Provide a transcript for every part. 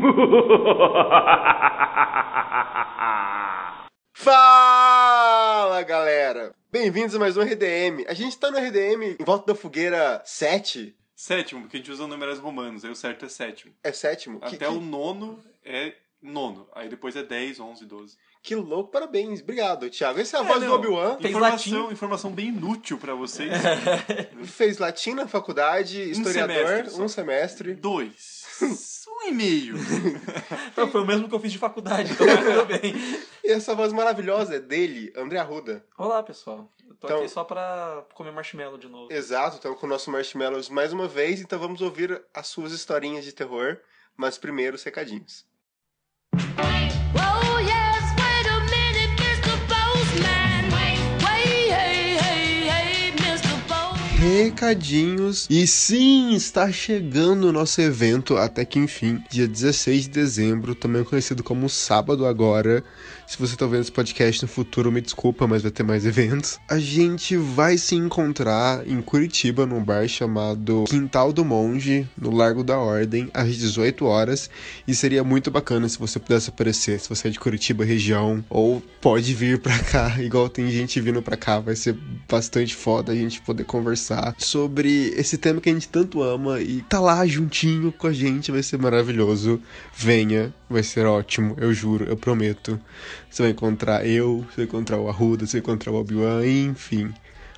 Fala galera! Bem-vindos a mais um RDM. A gente tá no RDM em volta da fogueira 7. Sétimo, porque a gente usa numerais romanos, aí o certo é sétimo. É sétimo? Até que, o nono é nono. Aí depois é 10, 11, 12. que louco, parabéns. Obrigado, Thiago. Essa é a É, voz do não, Obi-Wan. Fez Informação, informação bem inútil pra vocês. Fez latim na faculdade, historiador, semestre só. um semestre. Dois. E meio. Foi o mesmo que eu fiz de faculdade, então tudo bem. E essa voz maravilhosa é dele, André Arruda. Olá, pessoal. Eu tô Então- aqui só pra comer marshmallow de novo. Exato, estamos com o nosso Marshmallows mais uma vez, então vamos ouvir as suas historinhas de terror, mas primeiro os recadinhos. Oh Recadinhos. E sim, está chegando o nosso evento até que enfim, dia 16 de dezembro, também conhecido como Sábado Agora. Se você está vendo esse podcast no futuro, me desculpa, mas vai ter mais eventos. A gente vai se encontrar em Curitiba, num bar chamado Quintal do Monge, no Largo da Ordem, às 18 horas. E seria muito bacana se você pudesse aparecer, se você é de Curitiba região, ou pode vir pra cá, igual tem gente vindo pra cá, vai ser bastante foda a gente poder conversar sobre esse tema que a gente tanto ama e tá lá juntinho com a gente, vai ser maravilhoso. Venha, vai ser ótimo, eu juro, eu prometo. Você vai encontrar eu, você vai encontrar o Arruda, você vai encontrar o Obi-Wan, enfim.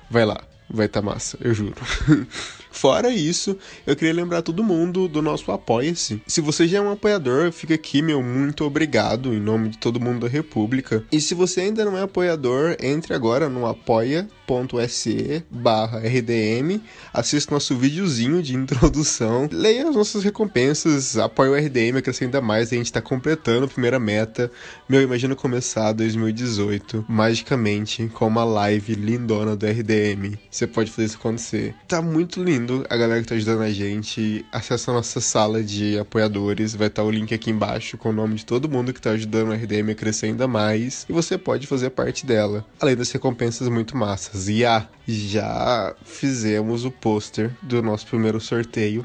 Vai lá, vai tá massa, eu juro. Fora isso, eu queria lembrar todo mundo do nosso Apoia-se. Se você já é um apoiador, fica aqui meu muito obrigado em nome de todo mundo da República. E se você ainda não é apoiador, entre agora no apoia.se barra RDM, assista nosso videozinho de introdução, leia as nossas recompensas, apoie o RDM, crescer ainda mais, a gente tá completando a primeira meta. Meu, imagina começar 2018 magicamente com uma live lindona do RDM. Você pode fazer isso acontecer. Tá muito lindo a galera que tá ajudando a gente. Acesse a nossa sala de apoiadores, vai estar o link aqui embaixo com o nome de todo mundo que tá ajudando o RDM a crescer ainda mais. E você pode fazer parte dela. Além das recompensas muito massas. E ah, já fizemos o pôster do nosso primeiro sorteio.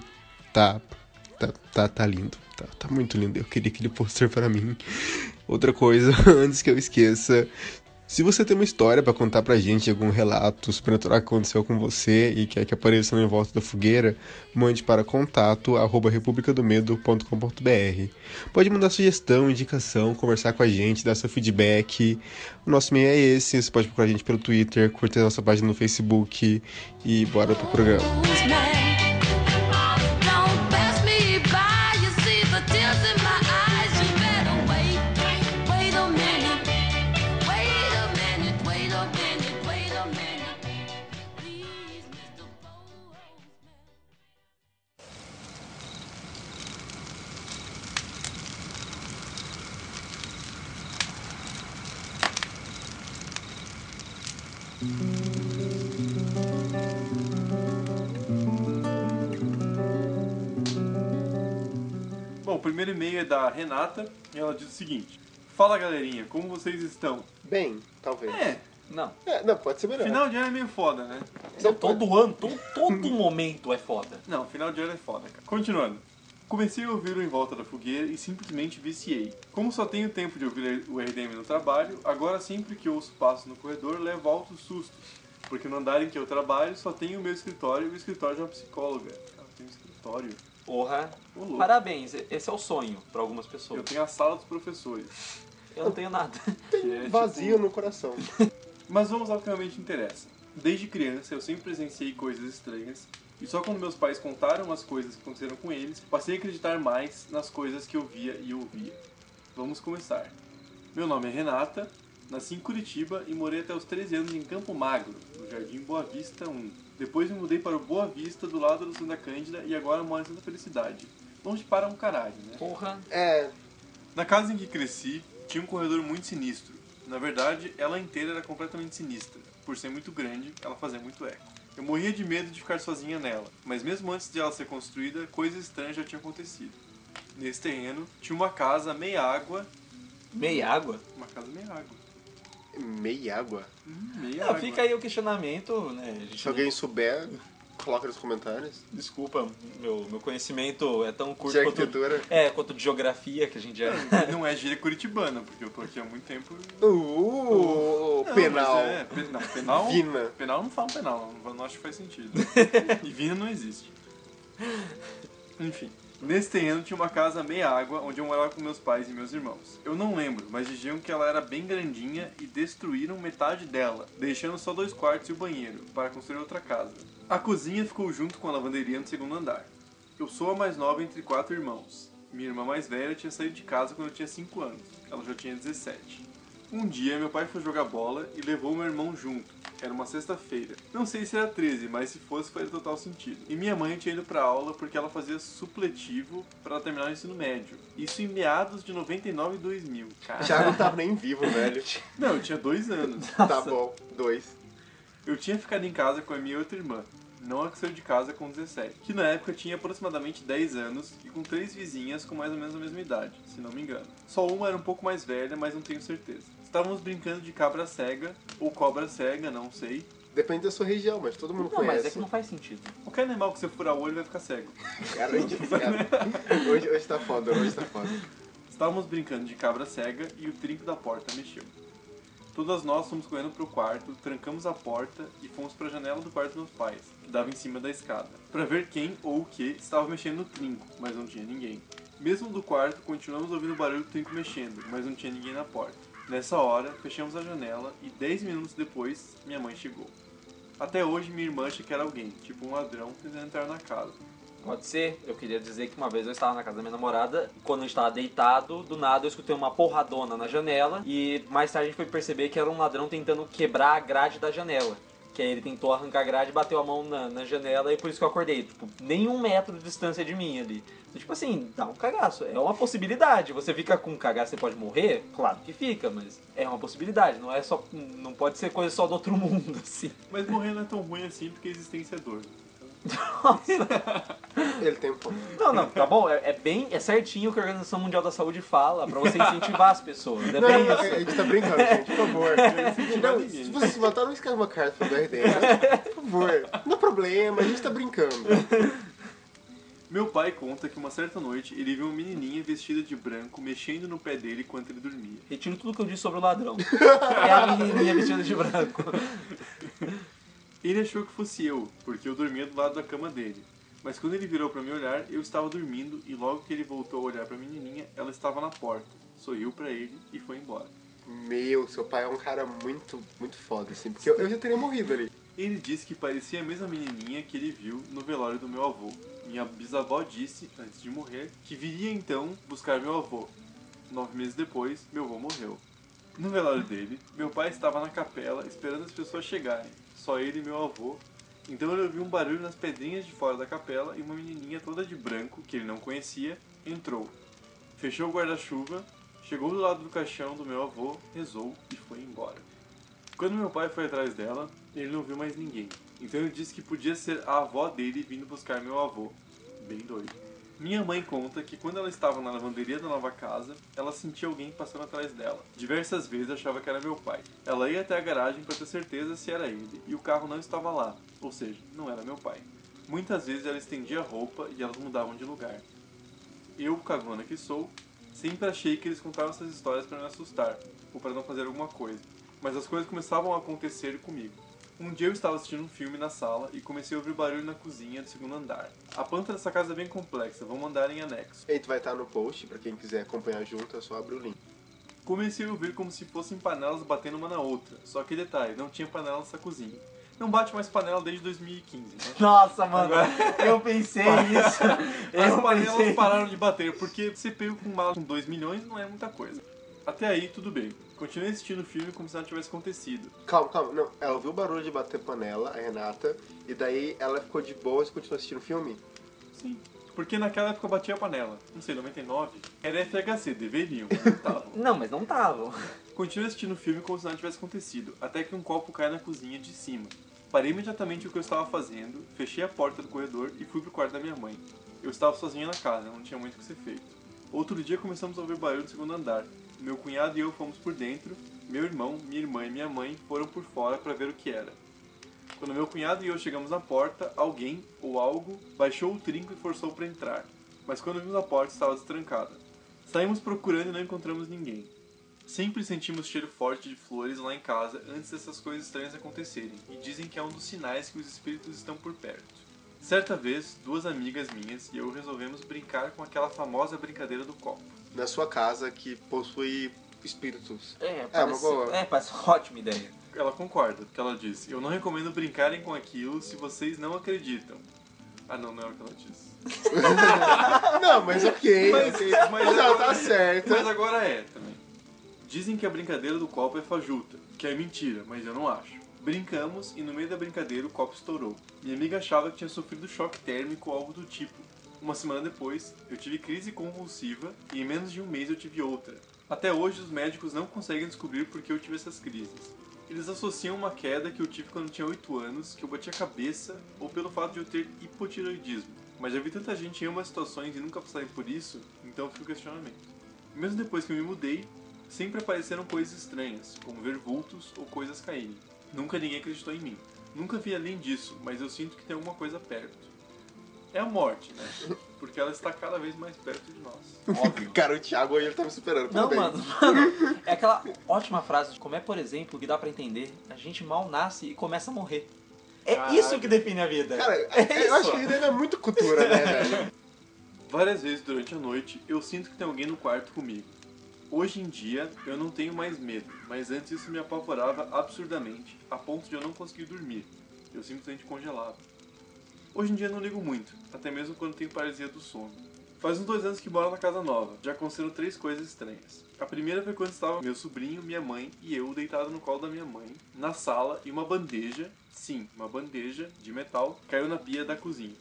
Tá, tá, tá, tá lindo. Tá, tá muito lindo. Eu queria aquele pôster para mim. Outra coisa, antes que eu esqueça, se você tem uma história pra contar pra gente, algum relato sobrenatural que aconteceu com você e quer que apareça no Em Volta da Fogueira, mande para contato arroba. Pode mandar sugestão, indicação, conversar com a gente, dar seu feedback. O nosso e-mail é esse, você pode procurar a gente pelo Twitter, curtir a nossa página no Facebook e bora pro programa. Da Renata e ela diz o seguinte: Fala galerinha, como vocês estão? Bem, talvez. É, Não. É, não, pode ser melhor. final de ano é meio foda, né? Não, todo ano, todo, todo momento é foda. Não, final de ano é foda, cara. Continuando. Comecei a ouvir o Em Volta da Fogueira e simplesmente viciei. Como só tenho tempo de ouvir o RDM no trabalho, agora sempre que ouço passos no corredor, levo altos sustos. Porque no andar em que eu trabalho só tenho o meu escritório e o escritório de uma psicóloga. Ela tem um escritório. Porra. Parabéns, esse é o sonho pra algumas pessoas. Eu tenho a sala dos professores. Eu não tenho nada. é, Vazio tipo- no coração. Mas vamos ao que realmente interessa. Desde criança eu sempre presenciei coisas estranhas, e só quando meus pais contaram as coisas que aconteceram com eles, passei a acreditar mais nas coisas que eu via e ouvia. Vamos começar. Meu nome é Renata, nasci em Curitiba e morei até os 13 anos em Campo Magro, no Jardim Boa Vista 1. Depois me mudei para o Boa Vista, do lado do Santa Cândida, e agora moro em Santa Felicidade. Longe para um caralho, né? Porra. É, Na casa em que cresci, tinha um corredor muito sinistro. Na verdade, ela inteira era completamente sinistra. Por ser muito grande, ela fazia muito eco. Eu morria de medo de ficar sozinha nela, mas mesmo antes de ela ser construída, coisas estranhas já tinham acontecido. Nesse terreno, tinha uma casa meia água. Meia água? Uma casa meia água. Meia água. Meia Não, água. fica aí o questionamento, né? A gente Se alguém souber, Coloca nos comentários. Desculpa, meu, meu conhecimento é tão curto De quanto... arquitetura. É, quanto de geografia que a gente é. Não é gíria curitibana, porque eu tô aqui há muito tempo. Uh, Não, penal. É, pe- não, penal. Vina. Penal não fala penal, não, não acho que faz sentido. e Vina não existe. Enfim. Nesse terreno tinha uma casa meia água onde eu morava com meus pais e meus irmãos. Eu não lembro, mas diziam que ela era bem grandinha e destruíram metade dela, deixando só dois quartos e o banheiro, para construir outra casa. A cozinha ficou junto com a lavanderia no segundo andar. Eu sou a mais nova entre quatro irmãos. Minha irmã mais velha tinha saído de casa quando eu tinha 5 anos. Ela já tinha 17. Um dia meu pai foi jogar bola e levou meu irmão junto. Era uma sexta-feira. Não sei se era 13, mas se fosse faria total sentido. E minha mãe tinha ido pra aula porque ela fazia supletivo para terminar o ensino médio. Isso em meados de 99 e 2000. Cara. Já não tava nem vivo, velho. Não, eu tinha dois anos. Tá bom, dois. Eu tinha ficado em casa com a minha outra irmã, não a que saiu de casa com 17, que na época tinha aproximadamente 10 anos e com três vizinhas com mais ou menos a mesma idade, se não me engano. Só uma era um pouco mais velha, mas não tenho certeza. Estávamos brincando de cabra cega, ou cobra cega, não sei. Depende da sua região, mas todo mundo Não, mas conhece. é que não faz sentido. Qualquer animal que você furar o olho vai ficar cego. Cara, a gente- cara, hoje, hoje tá foda, hoje tá foda. Estávamos brincando de cabra cega e o trinco da porta mexeu. Todas nós fomos correndo pro quarto, trancamos a porta e fomos para a janela do quarto dos meus pais, que dava em cima da escada, para ver quem ou o que estava mexendo no trinco, mas não tinha ninguém. Mesmo do quarto, continuamos ouvindo o barulho do trinco mexendo, mas não tinha ninguém na porta. Nessa hora, fechamos a janela e 10 minutos depois, minha mãe chegou. Até hoje, minha irmã acha que era alguém, tipo um ladrão, tentando entrar na casa. Pode ser. Eu queria dizer que uma vez eu estava na casa da minha namorada, quando a gente estava deitado, do nada eu escutei uma porradona na janela e mais tarde a gente foi perceber que era um ladrão tentando quebrar a grade da janela. Que aí ele tentou arrancar a grade, bateu a mão na, na janela e por isso que eu acordei. Tipo, nem um metro de distância de mim ali. Então, tipo assim, dá um cagaço. É uma possibilidade. Você fica com um cagaço, você pode morrer? Claro que fica, mas é uma possibilidade. Não é só. Não pode ser coisa só do outro mundo, assim. Mas morrer não é tão ruim assim porque a existência é dor. Ele tem um ponto. Não, não, tá bom. É, é bem. É certinho o que a Organização Mundial da Saúde fala pra você incentivar as pessoas. É Não, não, a gente tá brincando, gente, por favor. Não, se você se matar, não escreve uma carta pro RD. Por favor. Não é problema, a gente tá brincando. Meu pai conta que uma certa noite ele viu uma menininha vestida de branco mexendo no pé dele enquanto ele dormia. Retiro tudo que eu disse sobre o ladrão. É a menininha vestida de branco. Ele achou que fosse eu, porque eu dormia do lado da cama dele. Mas quando ele virou pra me olhar, eu estava dormindo e logo que ele voltou a olhar pra menininha, ela estava na porta. Sorriu pra ele e foi embora. Meu, seu pai é um cara muito, muito foda, assim. Porque eu, eu já teria morrido ali. Ele disse que parecia a mesma menininha que ele viu no velório do meu avô. Minha bisavó disse, antes de morrer, que viria então buscar meu avô. Nove meses depois, meu avô morreu. No velório dele, meu pai estava na capela esperando as pessoas chegarem, só ele e meu avô. Então ele ouviu um barulho nas pedrinhas de fora da capela e uma menininha toda de branco, que ele não conhecia, entrou. Fechou o guarda-chuva, chegou do lado do caixão do meu avô, rezou e foi embora. Quando meu pai foi atrás dela, ele não viu mais ninguém. Então ele disse que podia ser a avó dele vindo buscar meu avô. Bem doido. Minha mãe conta que quando ela estava na lavanderia da nova casa, ela sentia alguém passando atrás dela. Diversas vezes achava que era meu pai. Ela ia até a garagem para ter certeza se era ele, e o carro não estava lá, ou seja, não era meu pai. Muitas vezes ela estendia a roupa e elas mudavam de lugar. Eu, cagona que sou, sempre achei que eles contavam essas histórias para me assustar, ou para não fazer alguma coisa. Mas as coisas começavam a acontecer comigo. Um dia eu estava assistindo um filme na sala e comecei a ouvir barulho na cozinha do segundo andar. A planta dessa casa é bem complexa, vou mandar em anexo. Gente vai estar no post, pra quem quiser acompanhar junto, é só abrir o link. Comecei a ouvir como se fossem panelas batendo uma na outra, só que detalhe, não tinha panela nessa cozinha. Não bate mais panela desde 2015, né? Nossa, mano, eu pensei nisso. As Eu panelas pensei. pararam de bater, porque você pega com mala com 2 milhões não é muita coisa. Até aí, tudo bem. Continuei assistindo o filme como se nada tivesse acontecido. Calma, calma. Não, ela ouviu o barulho de bater panela, a Renata, e daí ela ficou de boa e continuou assistindo o filme? Sim. Porque naquela época eu batia a panela. Não sei, 99. Era FHC, deveriam, mas não estavam. Não, mas não tava. Continuei assistindo o filme como se nada tivesse acontecido, até que um copo cai na cozinha de cima. Parei imediatamente o que eu estava fazendo, fechei a porta do corredor e fui pro quarto da minha mãe. Eu estava sozinha na casa, não tinha muito o que ser feito. Outro dia começamos a ouvir barulho no segundo andar. Meu cunhado e eu fomos por dentro, meu irmão, minha irmã e minha mãe foram por fora para ver o que era. Quando meu cunhado e eu chegamos na porta, alguém ou algo baixou o trinco e forçou para entrar. Mas quando vimos a porta, estava destrancada. Saímos procurando e não encontramos ninguém. Sempre sentimos cheiro forte de flores lá em casa antes dessas coisas estranhas acontecerem, e dizem que é um dos sinais que os espíritos estão por perto. Certa vez, duas amigas minhas e eu resolvemos brincar com aquela famosa brincadeira do copo. Na sua casa que possui espíritos. É, uma parece, boa. é, parece uma ótima ideia. Ela concorda, porque ela disse: Eu não recomendo brincarem com aquilo se vocês não acreditam. Ah, não, não é o que ela disse. Não, mas ok. Mas- mas Mas ela agora- tá certa. Mas agora é também. Dizem que a brincadeira do copo é fajuta, que é mentira, mas eu não acho. Brincamos e no meio da brincadeira o copo estourou. Minha amiga achava que tinha sofrido choque térmico ou algo do tipo. Uma semana depois, eu tive crise convulsiva e em menos de um mês eu tive outra. Até hoje os médicos não conseguem descobrir por que eu tive essas crises. Eles associam uma queda que eu tive quando tinha 8 anos, que eu bati a cabeça, ou pelo fato de eu ter hipotiroidismo. Mas já vi tanta gente em ambas situações e nunca passarem por isso, então fica o questionamento. Mesmo depois que eu me mudei, sempre apareceram coisas estranhas, como ver vultos ou coisas caírem. Nunca ninguém acreditou em mim. Nunca vi além disso, mas eu sinto que tem alguma coisa perto. É a morte, né? Porque ela está cada vez mais perto de nós. Óbvio. Cara, o Thiago hoje ele tá me superando. Não, Parabéns. mano, mano, é aquela ótima frase de como é, por exemplo, que dá pra entender, a gente mal nasce e começa a morrer. É Caralho. isso que define a vida. Cara, é eu acho isso. que a ideia é muito cultura, né, velho? Várias vezes durante a noite eu sinto que tem alguém no quarto comigo. Hoje em dia eu não tenho mais medo, mas antes isso me apavorava absurdamente, a ponto de eu não conseguir dormir. Eu simplesmente congelava. Hoje em dia não ligo muito, até mesmo quando tenho paralisia do sono. Faz uns dois anos que moro na casa nova, já aconteceram três coisas estranhas. A primeira foi quando estava meu sobrinho, minha mãe e eu deitado no colo da minha mãe, na sala, e uma bandeja, sim, uma bandeja de metal, caiu na pia da cozinha.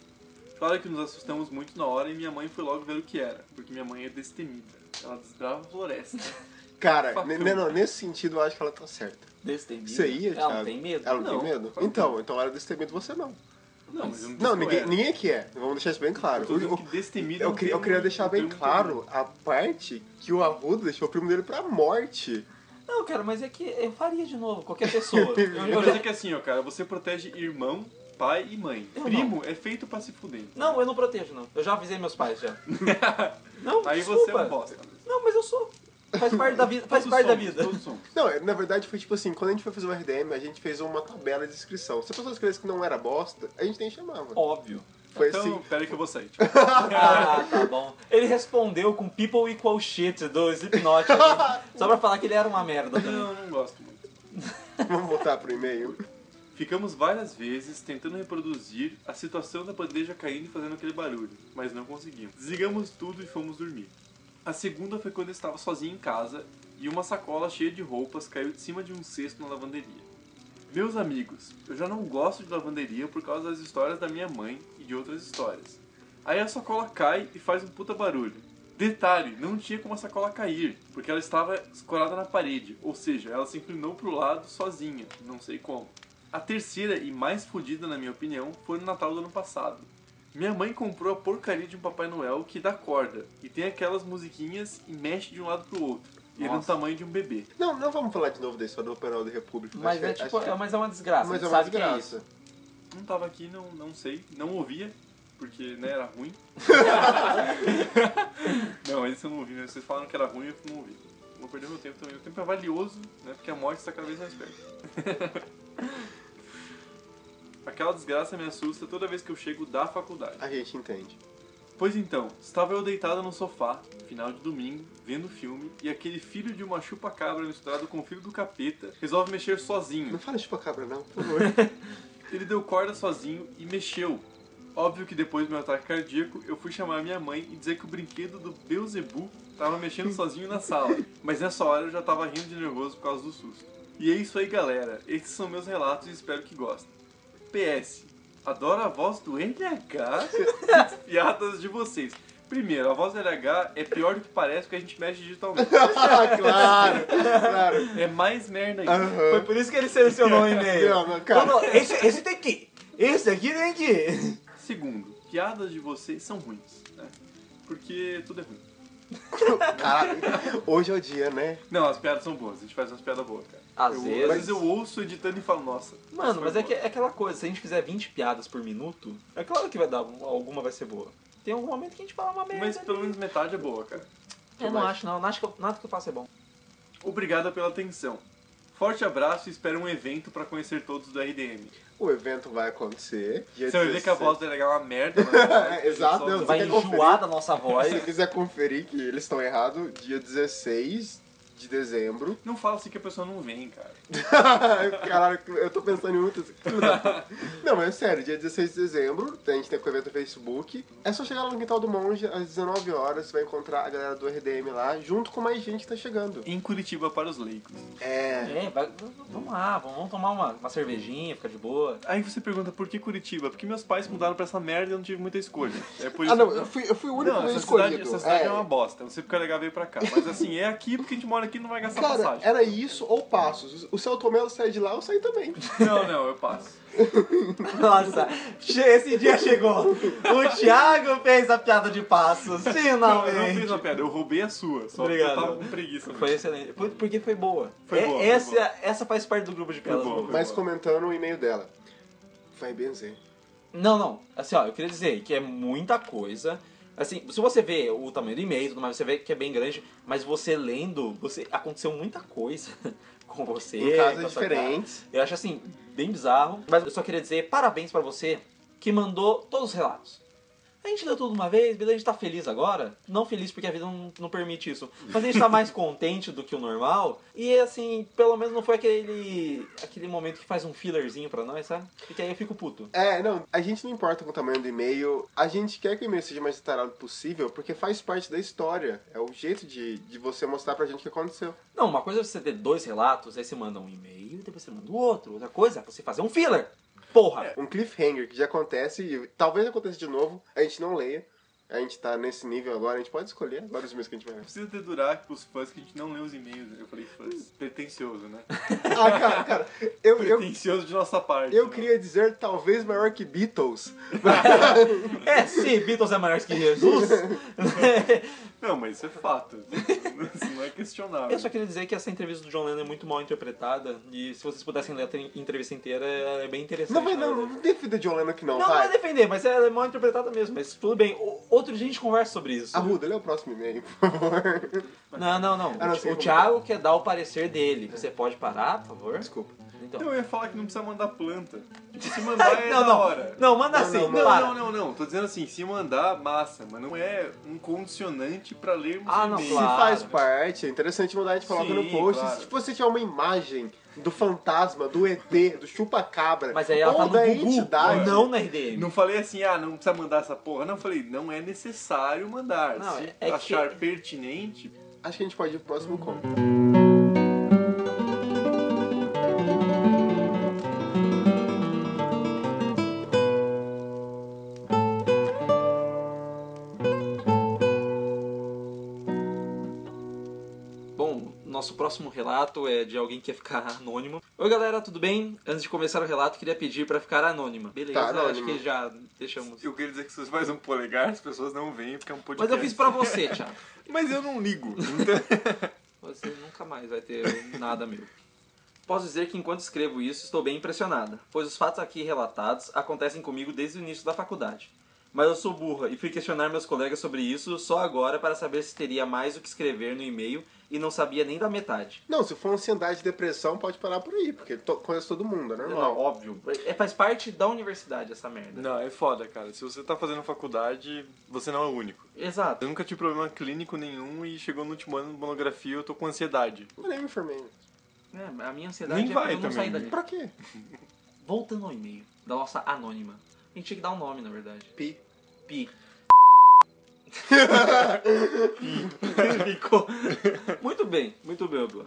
Claro que nos assustamos muito na hora e minha mãe foi logo ver o que era, porque minha mãe é destemida. Ela desbrava a floresta. Cara, não, nesse sentido eu acho que ela tá certa. Destemida. Você ia, Ela não Thiago? tem medo. Ela não, Não, tem medo? claro que Então, então ela é destemida você não. Não, mas eu não eu ninguém, era. ninguém aqui é. Vamos deixar isso bem claro. Eu eu, não queria, eu tem queria deixar bem claro a parte que o Arruda deixou o primo dele pra morte. Não, cara, mas é que eu faria de novo, qualquer pessoa. Eu, Eu eu quero já- dizer que assim, ó, cara, você protege irmão, pai e mãe. Eu Primo é feito pra se fuder. Não, eu não protejo, não. Eu já avisei meus pais já. Não, Aí desculpa. você é um bosta. Não, mas eu sou. Faz parte da vida. Faz Todos parte da vida. Não, é- na verdade foi tipo assim, quando a gente foi fazer o RDM, a gente fez uma tabela de inscrição. Se a pessoa escrevesse que não era bosta, a gente nem chamava. Óbvio. Foi então, assim. pera aí que eu vou sair. Ah, tá bom. Ele respondeu com people equal shit do Slipknot ali, só pra falar que ele era uma merda também. Não, não gosto muito. Vamos voltar pro e-mail. Ficamos várias vezes tentando reproduzir a situação da bandeja caindo e fazendo aquele barulho, mas não conseguimos. Desligamos tudo e fomos dormir. A segunda foi quando eu estava sozinho em casa e uma sacola cheia de roupas caiu de cima de um cesto na lavanderia. Meus amigos, eu já não gosto de lavanderia por causa das histórias da minha mãe e de outras histórias. Aí a sacola cai e faz um puta barulho. Detalhe, não tinha como a sacola cair, porque ela estava escorada na parede, ou seja, ela se inclinou pro lado sozinha, não sei como. A terceira e mais fodida, na minha opinião, foi no Natal do ano passado. Minha mãe comprou a porcaria de um Papai Noel que dá corda, e tem aquelas musiquinhas e mexe de um lado pro outro. E ele é do tamanho de um bebê. Não, não vamos falar de novo da história do Operal da República. Mas Acho é que- tipo, acho que- é, mas é uma desgraça. mas é uma sabe que é desgraça. isso. Não tava aqui, não, não sei, não ouvia, porque né, era ruim. não, esse eu não ouvi, né? Vocês falaram que era ruim e eu não ouvi. Vou perder meu tempo também. O tempo é valioso, né? Porque a morte está cada vez mais perto. Aquela desgraça me assusta toda vez que eu chego da faculdade. A gente entende. Pois então, estava eu deitado no sofá, final de domingo, vendo filme, e aquele filho de uma chupa-cabra misturado com o filho do capeta resolve mexer sozinho. Não fala chupa-cabra não, por favor. Ele deu corda sozinho e mexeu. Óbvio que depois do meu ataque cardíaco, eu fui chamar minha mãe e dizer que o brinquedo do Beelzebub tava mexendo sozinho na sala. Mas nessa hora eu já tava rindo de nervoso por causa do susto. E é isso aí, galera. Esses são meus relatos e espero que gostem. PS. Adoro a voz do NH e as piadas de vocês. Primeiro, a voz do NH é pior do que parece porque a gente mexe digitalmente. ah, claro, claro. É mais merda ainda. Aham. Foi por isso que ele selecionou o e-mail. Não, não, cara. Não, não, esse, esse tem que ir. Esse aqui tem que ir. Segundo, piadas de vocês são ruins, né? Porque tudo é ruim. Caralho, hoje é o dia, né? Não, as piadas são boas, a gente faz umas piadas boas, cara. Às Eu- vezes. Vezes eu ouço editando e falo, nossa. Mano, mas é, que, é aquela coisa, se a gente fizer 20 piadas por minuto, é claro que vai dar, alguma vai ser boa. Tem algum momento que a gente fala uma merda. Mas pelo ali. menos metade é boa, cara. Eu não acho, não. não acho que eu- nada que eu faça é bom. Obrigado pela atenção. Forte abraço e espero um evento pra conhecer todos do RDM. O evento vai acontecer. dia Você vai ver que a 16. voz dele é uma merda, né? Exato, não, Vai quer conferir? enjoar da nossa Se voz. você quiser conferir que eles estão errados, dia 16 de dezembro. Não fala assim que a pessoa não vem, cara. Caralho, eu tô pensando em muitas. Não, mas é sério, dia 16 de dezembro, a gente tem o evento no Facebook. É só chegar lá no Quintal do Monge às 19 horas, você vai encontrar a galera do RDM lá, junto com mais gente que tá chegando. Em Curitiba para os leigos. É. É, vai- vamos lá, vamos, tomar uma, uma cervejinha, ficar de boa. Aí você pergunta por que Curitiba? Porque meus pais mudaram pra essa merda e eu não tive muita escolha. É por isso Ah, não, eu fui, eu fui o único Não, essa cidade, escolhido. essa cidade é. É. uma bosta. Não sei porque o legal veio pra cá. Mas assim, é aqui porque a gente mora aqui e não vai gastar Cara, passagem. era isso ou passos. O Celto Melo sai de lá, eu saio também. Não, não, eu passo. Nossa, esse dia chegou. O Thiago fez a piada de passos, Não, eu não fiz finalmente. uma piada, eu roubei a sua. Só Obrigado. que eu tava com preguiça. Foi excelente. Foi- Porque foi boa. Foi É- boa, foi essa, boa. essa faz parte do grupo de piadas boa, boas. foi Mas boa. comentando o e-mail dela. Vai benzer. Não, não. Assim, ó, eu queria dizer que é muita coisa. Assim, se você vê o tamanho do e-mail e tudo mais, você vê que é bem grande, mas você lendo, você aconteceu muita coisa com você. Em com sua diferentes. Eu acho assim, bem bizarro. Mas eu só queria dizer parabéns pra você que mandou todos os relatos. A gente leu tudo uma vez, beleza, a gente tá feliz agora. Não feliz porque a vida não, não permite isso. Mas a gente tá mais contente do que o normal. E assim, pelo menos não foi aquele aquele momento que faz um fillerzinho pra nós, sabe? Porque aí eu fico puto. É, não, a gente não importa com o tamanho do e-mail. A gente quer que o e-mail seja mais detalhado possível, porque faz parte da história. É o jeito de, de você mostrar pra gente o que aconteceu. Não, uma coisa é você ter dois relatos, aí você manda um e-mail e depois você manda o outro. Outra coisa é você fazer um filler. Porra! Um cliffhanger que já acontece e talvez aconteça de novo, a gente não leia. A gente tá nesse nível agora, a gente pode escolher agora os e-mails que a gente vai ler. Precisa dedurar pros fãs que a gente não lê os e-mails. Eu falei fãs. Pretencioso, né? Ah, cara, cara, eu, eu, Pretencioso de nossa parte. eu né? queria dizer talvez maior que Beatles. É, se Beatles é maior que Jesus. Não, mas isso é fato. Isso não é questionável. Eu só queria dizer que essa entrevista do John Lennon é muito mal interpretada. E se vocês pudessem ler a entrevista inteira, ela é bem interessante. Não na não, não defenda John Lennon aqui não, Não, não vai. vai defender, mas ela é mal interpretada mesmo. Mas tudo bem. O- Outro dia a gente conversa sobre isso. Arruda, lê o próximo e-mail, por favor. Não, não, não. Ah, não, o o Thiago quer dar o parecer dele. Você pode parar, por favor? Desculpa. Então. Então eu ia falar que não precisa mandar planta. Se mandar é não, da não. hora. Não, manda Não, assim. não, Não, não, não, não. Tô dizendo assim, se mandar, massa, mas não é um condicionante pra lermos Ah, não, e-mail. claro. Se faz parte, é interessante mandar, a gente coloca Sim, no post. claro. Se você tiver uma imagem do fantasma, do ET, do chupa-cabra, Mas aí ela ou tá no da Gugu, entidade. não na RDM. Não falei assim, ah, não precisa mandar essa porra. Não, falei, não é necessário mandar. Não, Se é- é que- achar pertinente, Acho que a gente pode ir pro próximo conto. Próximo relato é de alguém que quer ficar anônimo. Oi galera, tudo bem? Antes de começar o relato, queria pedir pra ficar anônima. Beleza, Tá, acho que já deixamos. eu queria dizer que se você faz um polegar, as pessoas não veem, porque é um Mas podcast. eu fiz pra você, Thiago. Mas eu não ligo. Então... Você nunca mais vai ter nada meu. Posso dizer que enquanto escrevo isso, estou bem impressionada, pois os fatos aqui relatados acontecem comigo desde o início da faculdade. Mas eu sou burra e fui questionar meus colegas sobre isso só agora para saber se teria mais o que escrever no e-mail e não sabia nem da metade. Não, se for ansiedade e depressão, pode parar por aí, porque to conhece todo mundo, é Não, normal. óbvio. É, faz parte da universidade essa merda. Não, é foda, cara. Se você tá fazendo faculdade, você não é o único. Exato. Eu nunca tive problema clínico nenhum e chegou no último ano de monografia eu tô com ansiedade. Eu nem me informei. É, a minha ansiedade Nem é vai eu não também, sair né? dali. Pra quê? Voltando ao e-mail da nossa anônima. A gente tinha que dar um nome, na verdade. Pi. Pi. Ficou. Muito bem, muito bem, Abla.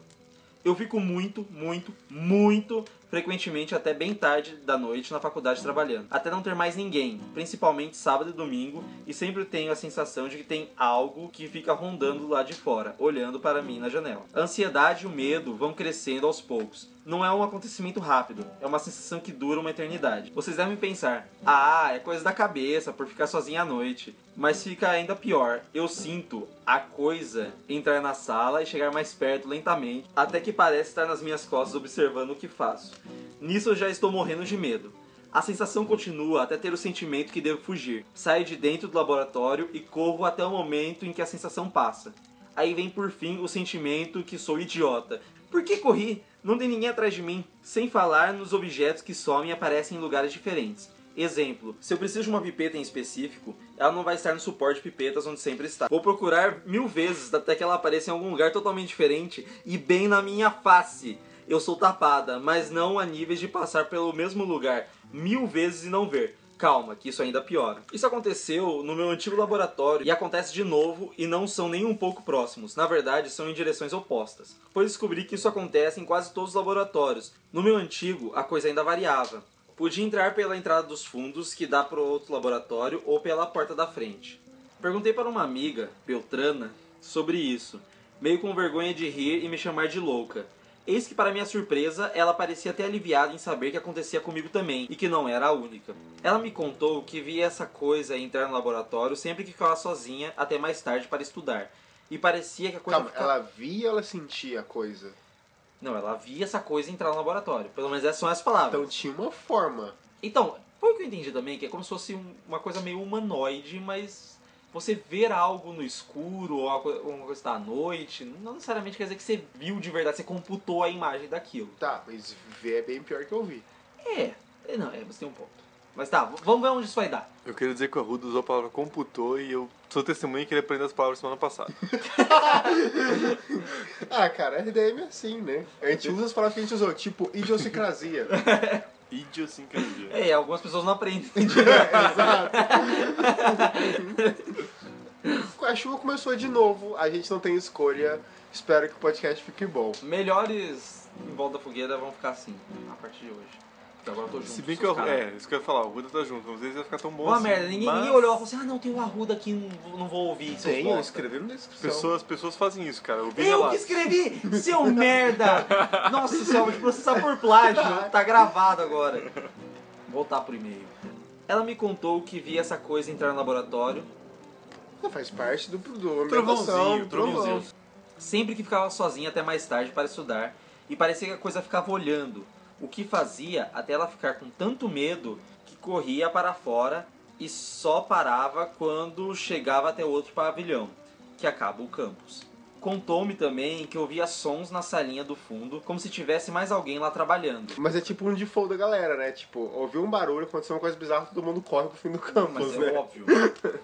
Eu fico muito, muito, muito frequentemente até bem tarde da noite na faculdade trabalhando, até não ter mais ninguém, principalmente sábado e domingo, e sempre tenho a sensação de que tem algo que fica rondando lá de fora, olhando para mim na janela. A ansiedade e o medo vão crescendo aos poucos. Não é um acontecimento rápido, é uma sensação que dura uma eternidade. Vocês devem pensar, ah, é coisa da cabeça por ficar sozinha à noite. Mas fica ainda pior, eu sinto a coisa entrar na sala e chegar mais perto lentamente, até que parece estar nas minhas costas observando o que faço. Nisso eu já estou morrendo de medo. A sensação continua até ter o sentimento que devo fugir. Saio de dentro do laboratório e corro até o momento em que a sensação passa. Aí vem por fim o sentimento que sou idiota. Por que corri? Não tem ninguém atrás de mim. Sem falar nos objetos que somem e aparecem em lugares diferentes. Exemplo, se eu preciso de uma pipeta em específico, ela não vai estar no suporte de pipetas onde sempre está. Vou procurar mil vezes até que ela apareça em algum lugar totalmente diferente e bem na minha face. Eu sou tapada, mas não a níveis de passar pelo mesmo lugar mil vezes e não ver. Calma, que isso ainda piora. Isso aconteceu no meu antigo laboratório e acontece de novo e não são nem um pouco próximos. Na verdade, são em direções opostas. Pois descobri que isso acontece em quase todos os laboratórios. No meu antigo, a coisa ainda variava. Podia entrar pela entrada dos fundos, que dá para outro laboratório, ou pela porta da frente. Perguntei para uma amiga, Beltrana, sobre isso, meio com vergonha de rir e me chamar de louca. Eis que, para minha surpresa, ela parecia até aliviada em saber que acontecia comigo também, e que não era a única. Ela me contou que via essa coisa entrar no laboratório sempre que ficava sozinha, até mais tarde para estudar. E parecia que a coisa Calma, ficava... ela via ou ela sentia a coisa? Não, ela via essa coisa entrar no laboratório. Pelo menos essas são as palavras. Então tinha uma forma. Então, foi o que eu entendi também, que é como se fosse um- uma coisa meio humanoide, mas você ver algo no escuro ou uma co- uma coisa da noite, não necessariamente quer dizer que você viu de verdade, você computou a imagem daquilo. Tá, mas ver é bem pior que ouvir. É, é, não, é, você tem um ponto. Mas tá, vamos ver onde isso vai dar. Eu queria dizer que o Arruda usou a palavra computou e eu sou testemunha que ele aprendeu as palavras semana passada. Ah, cara, RDM é assim, né? A gente usa as palavras que a gente usou, tipo idiosincrasia. Idiosincrasia. É, algumas pessoas não aprendem. Exato. a chuva começou de novo, a gente não tem escolha. Espero que o podcast fique bom. Melhores em volta da fogueira vão ficar assim, a partir de hoje. Porque agora eu tô junto. Se bem que eu, é, isso que eu ia falar, o Arruda tá junto, não sei se vai ficar tão bom Uma assim. merda, ninguém, mas ninguém olhou e falou assim, ah não, tem o Arruda aqui, não, vou- não vou ouvir. seus Tem, bosta." escreveram na descrição. Pessoas, pessoas fazem isso, cara. Eu Eu que relatos. escrevi, seu merda! Nossa senhora, vou te processar por plágio, tá gravado agora. Voltar pro e-mail. Ela me contou que via essa coisa entrar no laboratório Não, faz parte do, do Trovãozinho, trovãozinho. sempre que ficava sozinha até mais tarde para estudar e parecia que a coisa ficava olhando, o que fazia até ela ficar com tanto medo que corria para fora e só parava quando chegava até outro pavilhão, que acaba o campus. Contou-me também que ouvia sons na salinha do fundo, como se tivesse mais alguém lá trabalhando. Mas é tipo um default da galera, né? Tipo, ouviu um barulho, aconteceu uma coisa bizarra, todo mundo corre pro fim do campus, Mas né? é óbvio.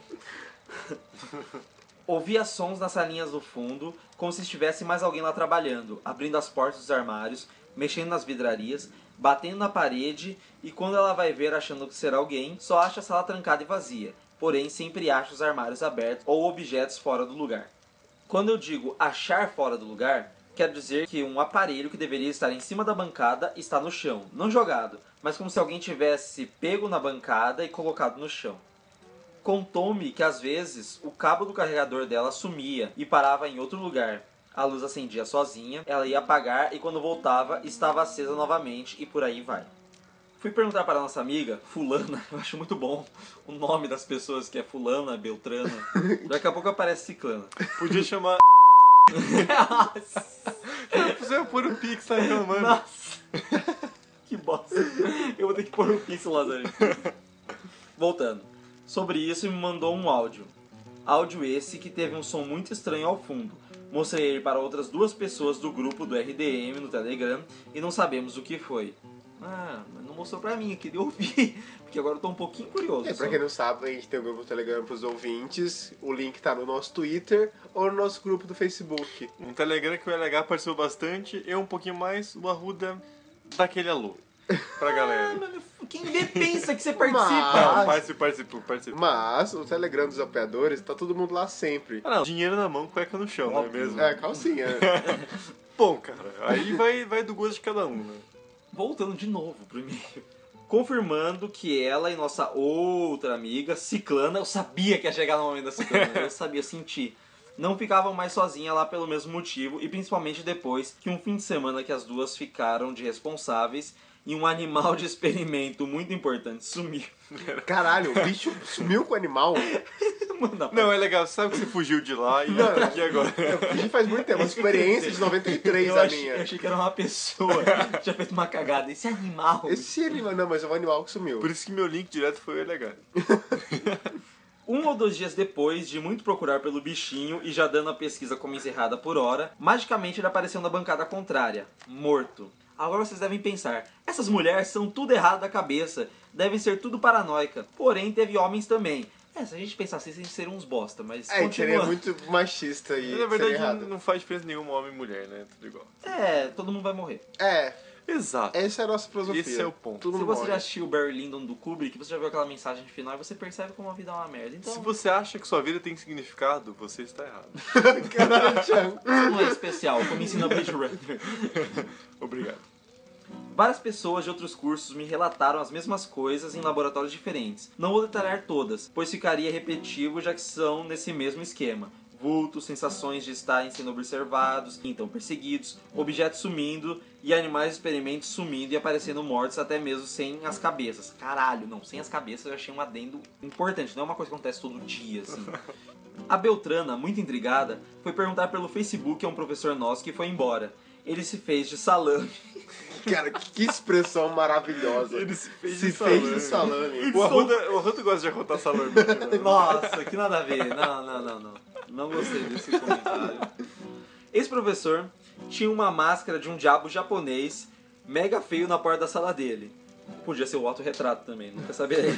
Ouvia sons nas salinhas do fundo, como se estivesse mais alguém lá trabalhando, abrindo as portas dos armários, mexendo nas vidrarias, batendo na parede e quando ela vai ver achando que será alguém, só acha a sala trancada e vazia. Porém, sempre acha os armários abertos ou objetos fora do lugar. Quando eu digo achar fora do lugar, quero dizer que um aparelho que deveria estar em cima da bancada está no chão, não jogado, mas como se alguém tivesse pego na bancada e colocado no chão. Contou-me que às vezes o cabo do carregador dela sumia e parava em outro lugar. A luz acendia sozinha, ela ia apagar e quando voltava estava acesa novamente e por aí vai. Fui perguntar para a nossa amiga, Fulana, eu acho muito bom o nome das pessoas que é Fulana, Beltrana. Daqui a pouco aparece Ciclana. Podia chamar. Você pôr o Pix, tá reclamando. Nossa! que bosta. Eu vou ter que pôr o piso, Lázaro. Voltando. Sobre isso, me mandou um áudio. Áudio esse que teve um som muito estranho ao fundo. Mostrei ele para outras duas pessoas do grupo do RDM no Telegram e não sabemos o que foi. Ah, mas não mostrou pra mim, eu queria ouvir. Porque agora eu tô um pouquinho curioso. É, pra quem não sabe, a gente tem o grupo do Telegram pros ouvintes. O link tá no nosso Twitter ou no nosso grupo do Facebook. Um Telegram que o LH participou bastante, eu um pouquinho mais, o Arruda daquele alô. Pra Ah, galera. Quem vê pensa que você participa. Mas- Não, participa, participa, participa. Mas o Telegram dos apoiadores, tá todo mundo lá sempre. Ah, não, dinheiro na mão, cueca no chão, não é mesmo? É, calcinha. Bom, cara, aí vai, vai do gosto de cada um, né? voltando de novo pro e-mail. Confirmando que ela e nossa outra amiga, Ciclana, eu sabia que ia chegar no momento da Ciclana, eu sabia, sentir. Não ficavam mais sozinhas lá pelo mesmo motivo e principalmente depois que um fim de semana que as duas ficaram de responsáveis e um animal de experimento muito importante sumiu. Caralho, o bicho sumiu com o animal. Não, é legal. Você sabe que você fugiu de lá e Não. tá aqui agora. Eu fugi faz muito tempo, uma experiência de 93 eu a achei, eu minha. achei que era uma pessoa que tinha feito uma cagada. Esse animal. Esse animal, não, mas é um animal que sumiu. Por isso que meu link direto foi legal. Um ou dois dias depois de muito procurar pelo bichinho e já dando a pesquisa como encerrada por hora, magicamente ele apareceu na bancada contrária, morto. Agora vocês devem pensar, essas mulheres são tudo errado da cabeça, devem ser tudo paranoica. Porém, teve homens também. É, se a gente pensar assim, eles seriam uns bosta, mas É, seria continua. muito machista e Na seria verdade, errado. não faz diferença nenhuma homem e mulher, né? Tudo igual. É, todo mundo vai morrer. É, Exato. essa é a nossa filosofia. Esse é o ponto. Todo Se mundo você morre. já assistiu o Barry Lyndon do Kubrick, você já viu aquela mensagem final e você percebe como a vida é uma merda. Então, Se você acha que sua vida tem significado, você está errado. Caralho, Thiago. não é especial, como ensina Blade Runner. Obrigado. Várias pessoas de outros cursos me relataram as mesmas coisas em laboratórios diferentes. Não vou detalhar todas, pois ficaria repetitivo já que são nesse mesmo esquema. Vultos, sensações de estarem sendo observados, então perseguidos, objetos sumindo e animais experimentos sumindo e aparecendo mortos até mesmo sem as cabeças. Caralho, não, sem as cabeças eu achei um adendo importante, não é uma coisa que acontece todo dia, assim. A Beltrana, muito intrigada, foi perguntar pelo Facebook a um professor nosso que foi embora. Ele se fez de salame. Cara, que expressão maravilhosa. Ele se fez se de fez salame. de salame. O Arruda, o Arruda gosta de arrotar salame. né? Nossa, que nada a ver. Não, não, não, não. Não gostei desse comentário. Esse professor tinha uma máscara de um diabo japonês mega feio na porta da sala dele. Podia ser o autorretrato também, nunca saberei.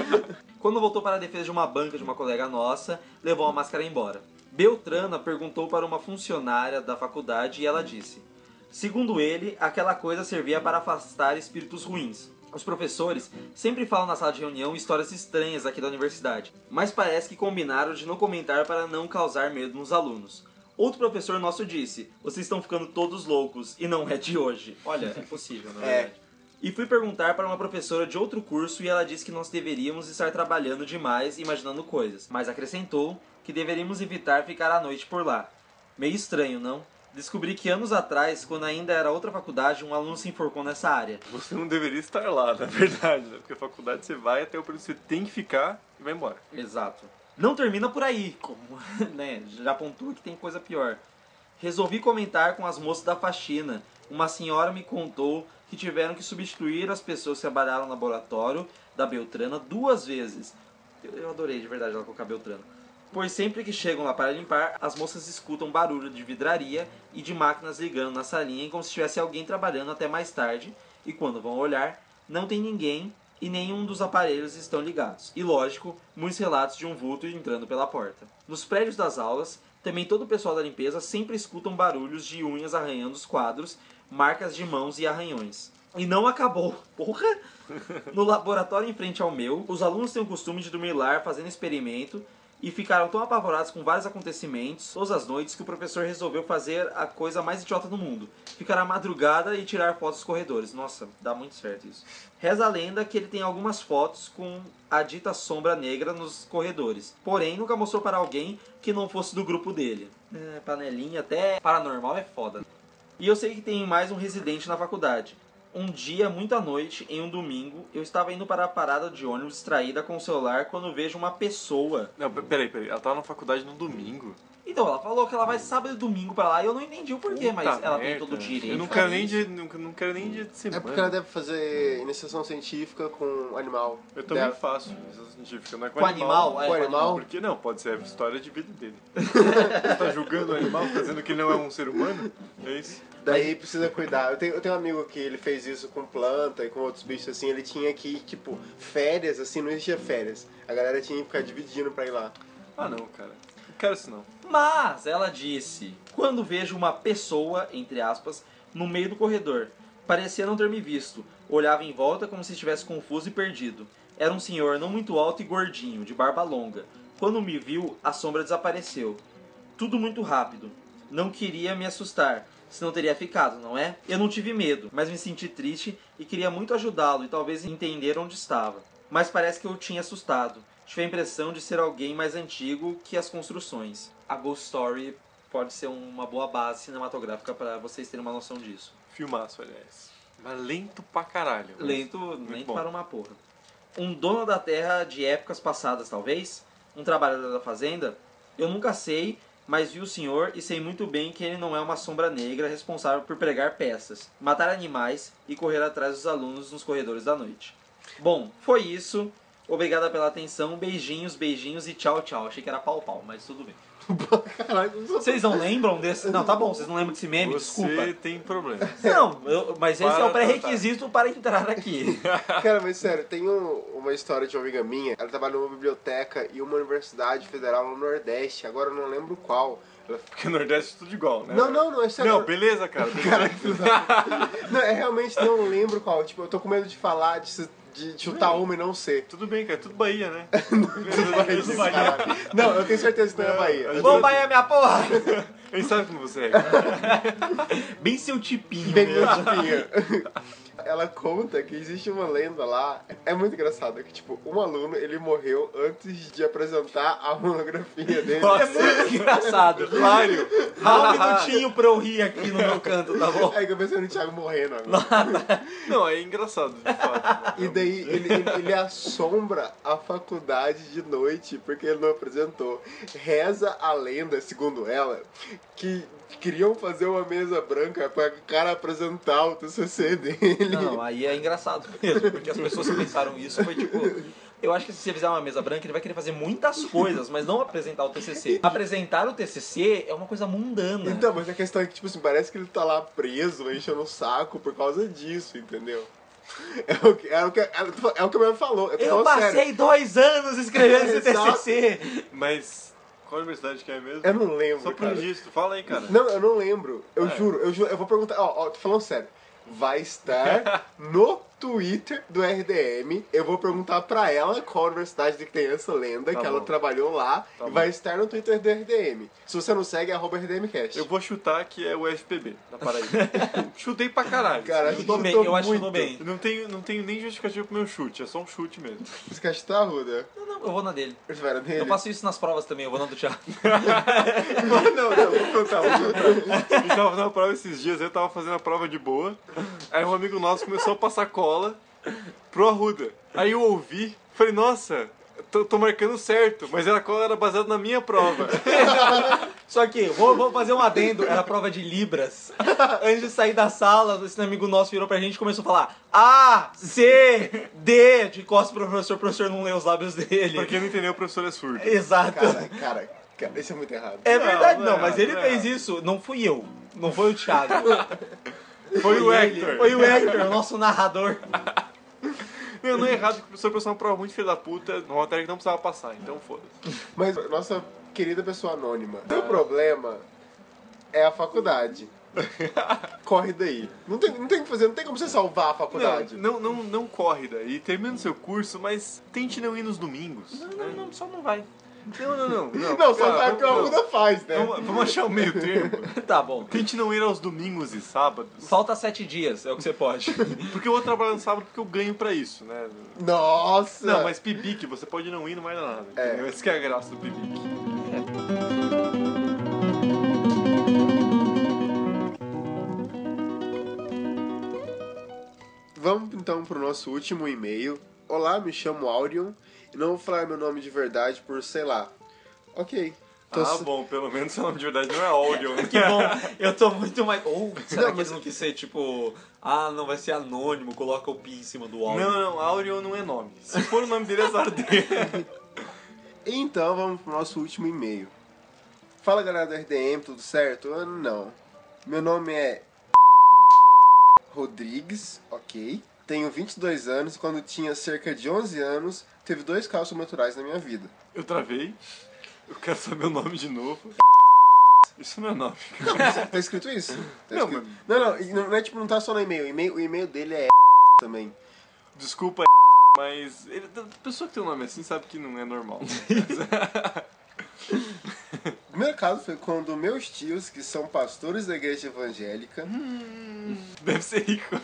Quando voltou para a defesa de uma banca de uma colega nossa, levou a máscara embora. Beltrana perguntou para uma funcionária da faculdade e ela disse: Segundo ele, aquela coisa servia para afastar espíritos ruins. Os professores sempre falam na sala de reunião histórias estranhas aqui da universidade, mas parece que combinaram de não comentar para não causar medo nos alunos. Outro professor nosso disse: Vocês estão ficando todos loucos e não é de hoje. Olha, é possível, na É. E fui perguntar para uma professora de outro curso e ela disse que nós deveríamos estar trabalhando demais, imaginando coisas, mas acrescentou que deveríamos evitar ficar à noite por lá. Meio estranho, não? Descobri que anos atrás, quando ainda era outra faculdade, um aluno se enforcou nessa área. Você não deveria estar lá, na verdade, né? Porque a faculdade você vai até o período que você tem que ficar e vai embora. Exato. Não termina por aí, como né, já apontou que tem coisa pior. Resolvi comentar com as moças da faxina. Uma senhora me contou que tiveram que substituir as pessoas que trabalharam no laboratório da Beltrana duas vezes. Eu, eu adorei de verdade ela colocar Beltrana. Pois sempre que chegam lá para limpar, as moças escutam barulho de vidraria e de máquinas ligando na salinha como se tivesse alguém trabalhando até mais tarde. E quando vão olhar, não tem ninguém e nenhum dos aparelhos estão ligados. E lógico, muitos relatos de um vulto entrando pela porta. Nos prédios das aulas, também todo o pessoal da limpeza sempre escutam barulhos de unhas arranhando os quadros, marcas de mãos e arranhões. E não acabou. Porra! No laboratório em frente ao meu, os alunos têm o costume de dormir lá fazendo experimento e ficaram tão apavorados com vários acontecimentos todas as noites que o professor resolveu fazer a coisa mais idiota do mundo: ficar à madrugada e tirar fotos dos corredores. Nossa, dá muito certo isso. Reza a lenda que ele tem algumas fotos com a dita sombra negra nos corredores, porém nunca mostrou para alguém que não fosse do grupo dele. É, panelinha até paranormal é foda. E eu sei que tem mais um residente na faculdade. Um dia, muito à noite, em um domingo, eu estava indo para a parada de ônibus distraída com o celular quando vejo uma pessoa. Não, pe- peraí, peraí. Ela tava na faculdade no domingo. Então, ela falou que ela vai sábado e domingo pra lá e eu não entendi o porquê, mas Puta ela tem merda. todo o direito. Eu não quero nem de, não, não quero nem dia de semana. É porque ela deve fazer iniciação científica com animal. Eu também Dela. faço. iniciação científica, não é com, Com animal? É, Com animal? Porque não, pode ser a história de vida dele. Você tá julgando o animal, tá dizendo que ele não é um ser humano? É isso? Daí precisa cuidar. Eu tenho, eu tenho um amigo que ele fez isso com planta e com outros bichos assim. Ele tinha que ir, tipo, férias, assim, não existia férias. A galera tinha que ficar dividindo pra ir lá. Ah não, cara. Não quero isso não. Mas ela disse: quando vejo uma pessoa, entre aspas, no meio do corredor, parecia não ter me visto. Olhava em volta como se estivesse confuso e perdido. Era um senhor não muito alto e gordinho, de barba longa. Quando me viu, a sombra desapareceu. Tudo muito rápido. Não queria me assustar, senão teria ficado, não é? Eu não tive medo, mas me senti triste e queria muito ajudá-lo e talvez entender onde estava. Mas parece que eu tinha assustado. Tive a impressão de ser alguém mais antigo que as construções. A Ghost Story pode ser uma boa base cinematográfica para vocês terem uma noção disso. Filmaço, aliás. Mas lento pra caralho. Lento, lento bom. para uma porra. Um dono da terra de épocas passadas, talvez? Um trabalhador da fazenda? Eu nunca sei, mas vi o senhor e sei muito bem que ele não é uma sombra negra responsável por pregar peças, matar animais e correr atrás dos alunos nos corredores da noite. Bom, foi isso. Obrigada pela atenção. Beijinhos, beijinhos e tchau, tchau. Achei que era pau, pau, mas tudo bem. Caralho, Vocês não lembram desse. Não, tá bom, vocês não lembram desse meme? Você Desculpa. tem problema. Não, eu- mas esse é o pré-requisito para entrar aqui. Cara, mas sério, tem um- uma história de uma amiga minha. Ela trabalha numa biblioteca e uma universidade federal no Nordeste. Agora eu não lembro qual. Porque no Nordeste é tudo igual, né? Não, não, não, é sério. Não, beleza, cara. beleza. Cara, Não, é realmente não lembro qual. Tipo, eu tô com medo de falar, de, se- de chutar uma e não ser. Tudo bem, cara. Tudo Bahia, né? Mas, tudo Bahia. caralho. Não, eu tenho certeza que não é Não, Bahia. Vamos Bahia, minha porra! A gente sabe como você é. Bem seu tipinho Bem mesmo. limpinha. Ela conta que existe uma lenda lá. É muito engraçado que, tipo, um aluno ele morreu antes de apresentar a monografia dele. É muito engraçado. Hilário. Dá um minutinho pra eu rir aqui no meu canto, tá bom? Aí que eu pensei no Thiago morrendo agora. Não, é engraçado, de fato. E daí ele, ele, ele assombra a faculdade de noite porque ele não apresentou. Reza a lenda, segundo ela, que queriam fazer uma mesa branca para o cara apresentar o TCC dele. Não, aí é engraçado mesmo, porque as pessoas que pensaram isso foi tipo. Eu acho que se você fizer uma mesa branca, ele vai querer fazer muitas coisas, mas não apresentar o TCC. Apresentar o TCC é uma coisa mundana. Então, mas a questão é que, tipo assim, parece que ele tá lá preso, enchendo o saco por causa disso, entendeu? É o que, é o que, é o que a minha falou. Eu tô eu falando passei sério. dois anos escrevendo esse. TCC. Mas qual universidade que é mesmo? Eu não lembro, Só pro cara. registro. Fala aí, cara. Não, eu não lembro. Eu É. juro, eu juro. Eu vou perguntar. Ó, ó, tô falando sério. Vai estar no Twitter do RDM. Eu vou perguntar pra ela qual universidade que tem essa lenda, Tá que bom. ela trabalhou lá. Tá e bom. vai estar no Twitter do RDM. Se você não segue, é arroba RDMcast. Eu vou chutar que é o FPB, da Paraíba. Chutei pra caralho. Cara, Chutou bem, eu acho que chutou muito. bem. Eu não tenho, não tenho nem justificativa pro meu chute, é só um chute mesmo. Esse cast tá ruda. Não, não, eu vou na dele. Espera dele. Eu faço isso nas provas também, eu vou na do Thiago. não, não, não, vou contar. Vou contar. A gente tava fazendo a prova esses dias, eu tava fazendo a prova de boa. Aí um amigo nosso começou a passar cola pro Arruda. Aí eu ouvi, falei, nossa, tô, tô marcando certo, mas a cola era baseada na minha prova. Só que, vou, vou fazer um adendo, era prova de Libras. Antes de sair da sala, esse amigo nosso virou pra gente e começou a falar A, C, D, de costas pro professor, o professor não lê os lábios dele. Pra quem não entendeu, o professor é surdo. Exato. Cara, cara, cara, isso é muito errado. É Não, verdade, não não, é mas errado, ele não é fez errado. isso, não fui eu, não foi o Thiago. Foi o Hector. Foi o Hector, o nosso narrador. Não, não é errado, porque o professor passou uma prova muito filha da puta, numa matéria que não precisava passar, então foda-se. Mas nossa querida pessoa anônima, o problema é a faculdade. Corre daí. Não tem, não tem o que fazer, não tem como você salvar a faculdade. Não, não, não, não corre daí, termina o seu curso, mas tente não ir nos domingos. Não, não, não, só não vai. Não, não, não. Não, Não, só vai o que a Arruda faz, né? Vamos, vamos achar o meio termo. Tá bom. Tente não ir aos domingos e sábados. Falta sete dias, é o que você pode. Porque eu vou trabalhar no sábado porque eu ganho pra isso, né? Nossa! Não, mas pibique, você pode não ir, não vai dar nada. É. entendeu? Essa que é a graça do pibique. Vamos então pro nosso último e-mail. Olá, me chamo Aurion e não vou falar meu nome de verdade por, sei lá. Ok. Tô Ah, bom, pelo menos seu nome de verdade não é áudio, né? Que bom, eu tô muito mais. Ou será Não, que mas- eles não quis ser tipo, ah, não vai ser anônimo, coloca o pi em cima do áudio. Não, não, Aurion não é nome. Se for o nome dele, é dele. Então vamos pro nosso último e-mail. Fala galera do RDM, tudo certo? Ah, Não. Meu nome é Rodrigues, ok. Tenho 22 anos e quando tinha cerca de 11 anos, teve dois casos sobrenaturais na minha vida. Eu travei. Eu quero saber o nome de novo. Isso não é nome. Tá escrito isso? Tá Não, escrito- não, não, não, não é tipo, não tá só no e-mail. O e-mail, o e-mail dele é também. Desculpa, mas ele, a pessoa que tem um nome assim sabe que não é normal. primeiro caso foi quando meus tios, que são pastores da igreja evangélica, Deve ser rico.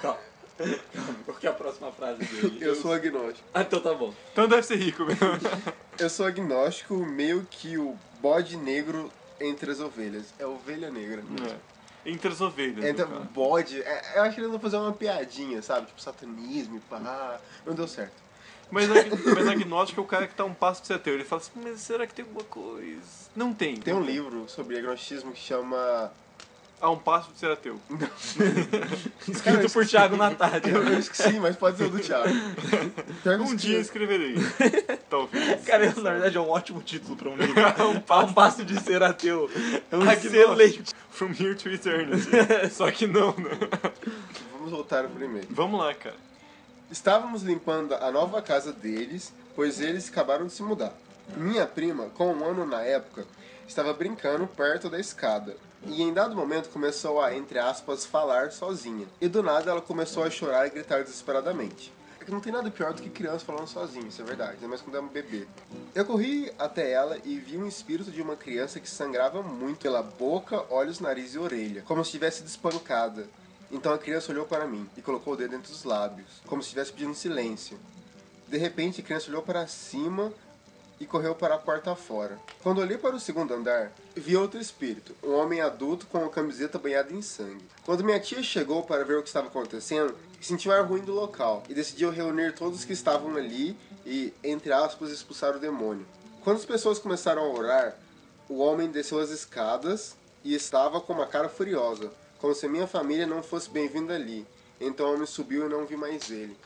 Calma. Qual que é a próxima frase dele? eu sou agnóstico. Ah, então tá bom. Então deve ser rico mesmo. Eu sou agnóstico, meio que o bode negro entre as ovelhas. É ovelha negra. É. Entre as ovelhas. Então, no caso. bode, é, eu acho que eles vão fazer uma piadinha, sabe? Tipo, satanismo e pá. Não deu certo. Mas, ag- mas agnóstico é o cara que tá um passo de ser ateu. Ele fala assim, mas será que tem alguma coisa? Não tem. Tem não um livro sobre agnosticismo que chama. A um passo de ser ateu. Escrito por Thiago Natali. Eu, eu esqueci, mas pode ser o do Thiago. Um dia escreverei. Talvez. Cara, isso, na verdade é um ótimo título pra um livro. um, pa- um passo de ser ateu. É um excelente. From here to eternity. Só que não, né? Vamos voltar pro e-mail. Vamos lá, cara. Estávamos limpando a nova casa deles, pois eles acabaram de se mudar. Minha prima, com um ano na época, estava brincando perto da escada. E em dado momento começou a, entre aspas, falar sozinha. E do nada ela começou a chorar e gritar desesperadamente. É que não tem nada pior do que criança falando sozinho, isso é verdade, ainda mais quando é um bebê. Eu corri até ela e vi um espírito de uma criança que sangrava muito pela boca, olhos, nariz e orelha, como se estivesse sido espancada. Então a criança olhou para mim e colocou o dedo entre os lábios, como se estivesse pedindo silêncio. De repente, a criança olhou para cima e correu para a porta fora. Quando olhei para o segundo andar, vi outro espírito, um homem adulto com uma camiseta banhada em sangue. Quando minha tia chegou para ver o que estava acontecendo, senti um ar ruim do local e decidiu reunir todos que estavam ali e, entre aspas, expulsar o demônio. Quando as pessoas começaram a orar, o homem desceu as escadas e estava com uma cara furiosa, como se minha família não fosse bem-vinda ali. Então o homem subiu e não vi mais ele.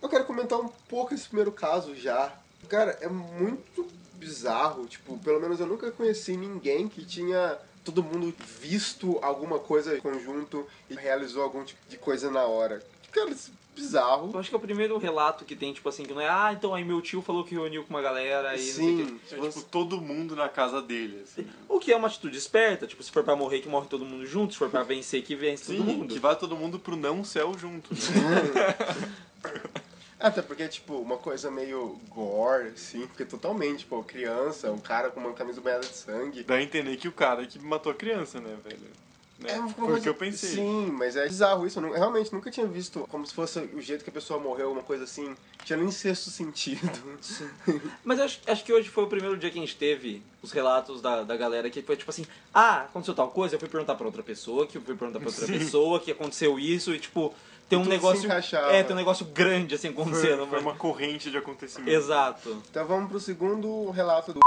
Eu quero comentar um pouco esse primeiro caso já. Cara, é muito bizarro. Tipo, pelo menos eu nunca conheci ninguém que tinha todo mundo visto alguma coisa em conjunto e realizou algum tipo de coisa na hora. Cara, isso é bizarro. Eu acho que é o primeiro relato que tem, tipo assim, que não é, ah, então aí meu tio falou que reuniu com uma galera e não sei o quê. Sim, É tipo todo mundo na casa dele. Assim. O que é uma atitude esperta, tipo, se for pra morrer, que morre todo mundo junto, se for pra vencer, que vence Sim, todo mundo. que vai todo mundo pro não céu junto. Né? Até porque tipo uma coisa meio gore, assim, porque totalmente, tipo, criança, um cara com uma camisa banhada de sangue. Dá a entender que o cara que matou a criança, né, velho? Né? É, Foi o que eu pensei. Sim, mas é bizarro isso. Eu, realmente nunca tinha visto como se fosse o jeito que a pessoa morreu, uma coisa assim. Tinha nem sexto sentido. Mas acho, acho que hoje foi o primeiro dia que a gente teve os relatos da, da galera que foi tipo assim, ah, aconteceu tal coisa, eu fui perguntar pra outra pessoa, que eu fui perguntar pra outra Sim. pessoa, que aconteceu isso, e tipo, tem um tudo negócio. É, tem um negócio grande assim Foi, acontecendo. foi mas- uma corrente de acontecimento. Exato. Então vamos pro segundo relato do.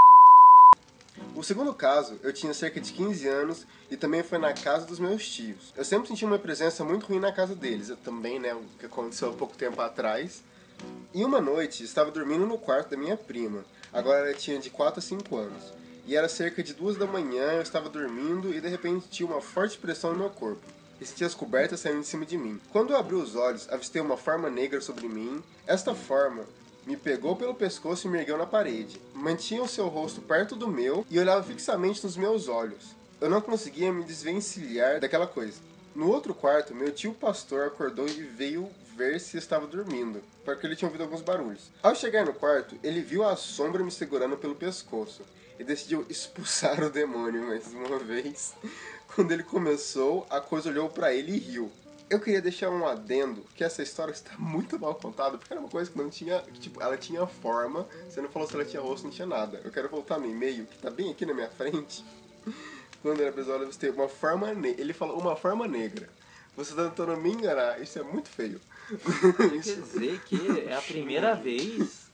O segundo caso, eu tinha cerca de 15 anos e também foi na casa dos meus tios. Eu sempre senti uma presença muito ruim na casa deles, eu também, né, o que aconteceu há pouco tempo atrás. E uma noite, estava dormindo no quarto da minha prima. Agora ela tinha de 4 a 5 anos. E era cerca de duas da manhã, eu estava dormindo e de repente tinha uma forte pressão no meu corpo. E senti as cobertas saindo de cima de mim. Quando eu abri os olhos, avistei uma forma negra sobre mim. Esta forma me pegou pelo pescoço e me ergueu na parede. Mantinha o seu rosto perto do meu e olhava fixamente nos meus olhos. Eu não conseguia me desvencilhar daquela coisa. No outro quarto, meu tio pastor acordou e veio ver se estava dormindo, porque ele tinha ouvido alguns barulhos. Ao chegar no quarto, ele viu a sombra me segurando pelo pescoço e decidiu expulsar o demônio mais uma vez. Quando ele começou, a coisa olhou pra ele e riu. Eu queria deixar um adendo que essa história está muito mal contada, porque era uma coisa que não tinha. Tipo, ela tinha forma, você não falou se ela tinha rosto, não tinha nada. Eu quero voltar no e-mail, que tá bem aqui na minha frente. Quando era episódio, você tem uma forma negra. Ele falou uma forma negra. Você tá tentando me enganar, isso é muito feio. Quer dizer que é a primeira vez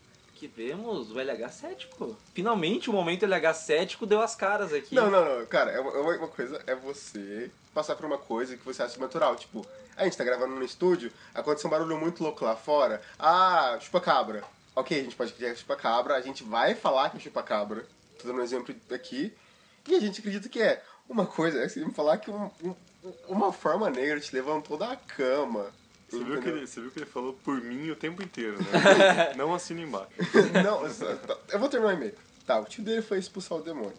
vemos o LH cético. Finalmente o momento LH cético deu as caras aqui. Não, não, não, cara, é uma, é uma- coisa é você passar por uma coisa que você acha natural. Tipo, a gente tá gravando no estúdio, aconteceu um barulho muito louco lá fora. Ah, chupa-cabra. Ok, a gente pode criar chupa-cabra, a gente vai falar que é chupa-cabra. Tô dando um exemplo aqui. E a gente acredita que é uma coisa, é você me falar que um- um- uma forma negra te levantou da cama. Você viu, que ele, você viu que ele falou por mim o tempo inteiro, né? Não assina embaixo. Não, tá, eu vou terminar o e-mail. Tá, o tio dele foi expulsar o demônio.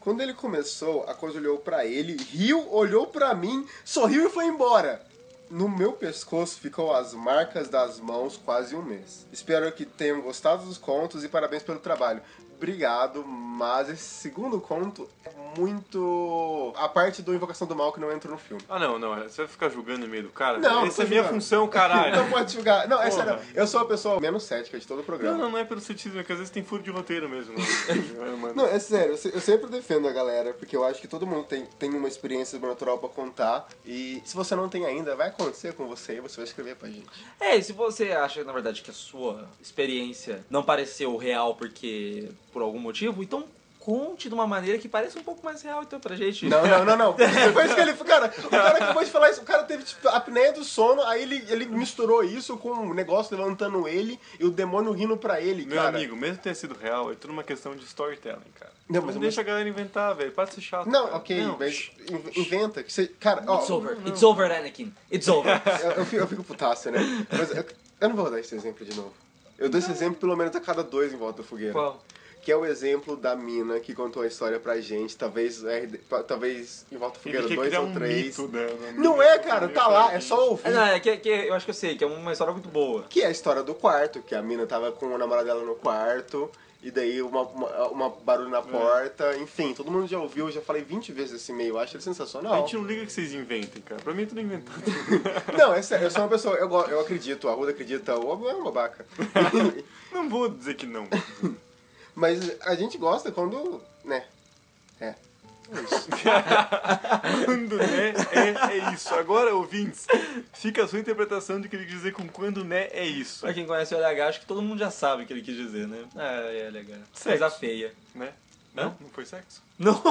Quando ele começou, a coisa olhou pra ele, riu, olhou pra mim, sorriu e foi embora. No meu pescoço ficou as marcas das mãos quase um mês. Espero que tenham gostado dos contos e parabéns pelo trabalho. Obrigado, mas esse segundo conto é muito. A parte do Invocação do Mal que não entrou no filme. Ah, não, não. Você vai ficar julgando no meio do cara? Não, não Essa é minha função, caralho. Não pode julgar. Não, é sério. Eu sou a pessoa menos cética de todo o programa. Não, não, não é pelo ceticismo, é que às vezes tem furo de roteiro mesmo. Né? Não, é sério, eu sempre defendo a galera, porque eu acho que todo mundo tem, tem uma experiência sobrenatural pra contar. E se você não tem ainda, vai acontecer com você e você vai escrever pra gente. É, e se você acha, na verdade, que a sua experiência não pareceu real porque por algum motivo, então conte de uma maneira que pareça um pouco mais real então pra gente. Não, não, não, não. Depois que ele. Cara, o cara acabou de falar isso. O cara teve tipo, a apneia do sono, aí ele, ele misturou isso com um negócio levantando ele e o demônio rindo pra ele, Meu cara. amigo, mesmo tenha sido real, é tudo uma questão de storytelling, cara. Não, Não, mas eu- deixa a galera inventar, velho. Para de ser chato. Não, cara. ok, Não, mas inventa. Que você, cara, ó, It's over. It's over, Anakin. It's over. eu, eu, fico, eu fico putaço, né? Mas eu, eu não vou dar esse exemplo de novo. Eu dou esse exemplo pelo menos a cada dois em volta da fogueira. Qual? Que é o exemplo da mina que contou a história pra gente, talvez, RD talvez em volta fogueira quer 2 criar ou um 3. mito, né? Não é, cara, tá lá, é só ouvir. É, não, é que, que eu acho que eu sei, que é uma história muito boa. Que é a história do quarto, que a mina tava com o namorado dela no quarto, e daí uma, uma, uma barulho É. na porta, enfim, todo mundo já ouviu, eu já falei 20 vezes esse e-mail, eu acho ele A sensacional. gente não liga que vocês inventem, cara. Pra mim é tudo inventado. Não, é sério, eu sou uma pessoa, eu, eu acredito, a Ruda acredita, o Obo é uma babaca. não vou dizer que não. Mas a gente gosta quando, né, é. Quando né é, é isso. Agora, ouvintes, fica a sua interpretação de que ele quis dizer com quando né é isso. Pra quem conhece o LH, acho que todo mundo já sabe o que ele quis dizer, né? Ah, é legal. Sexo. Coisa feia. Né? Não? Não foi sexo? Não.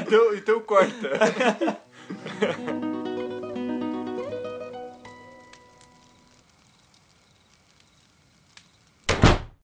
Então, então corta.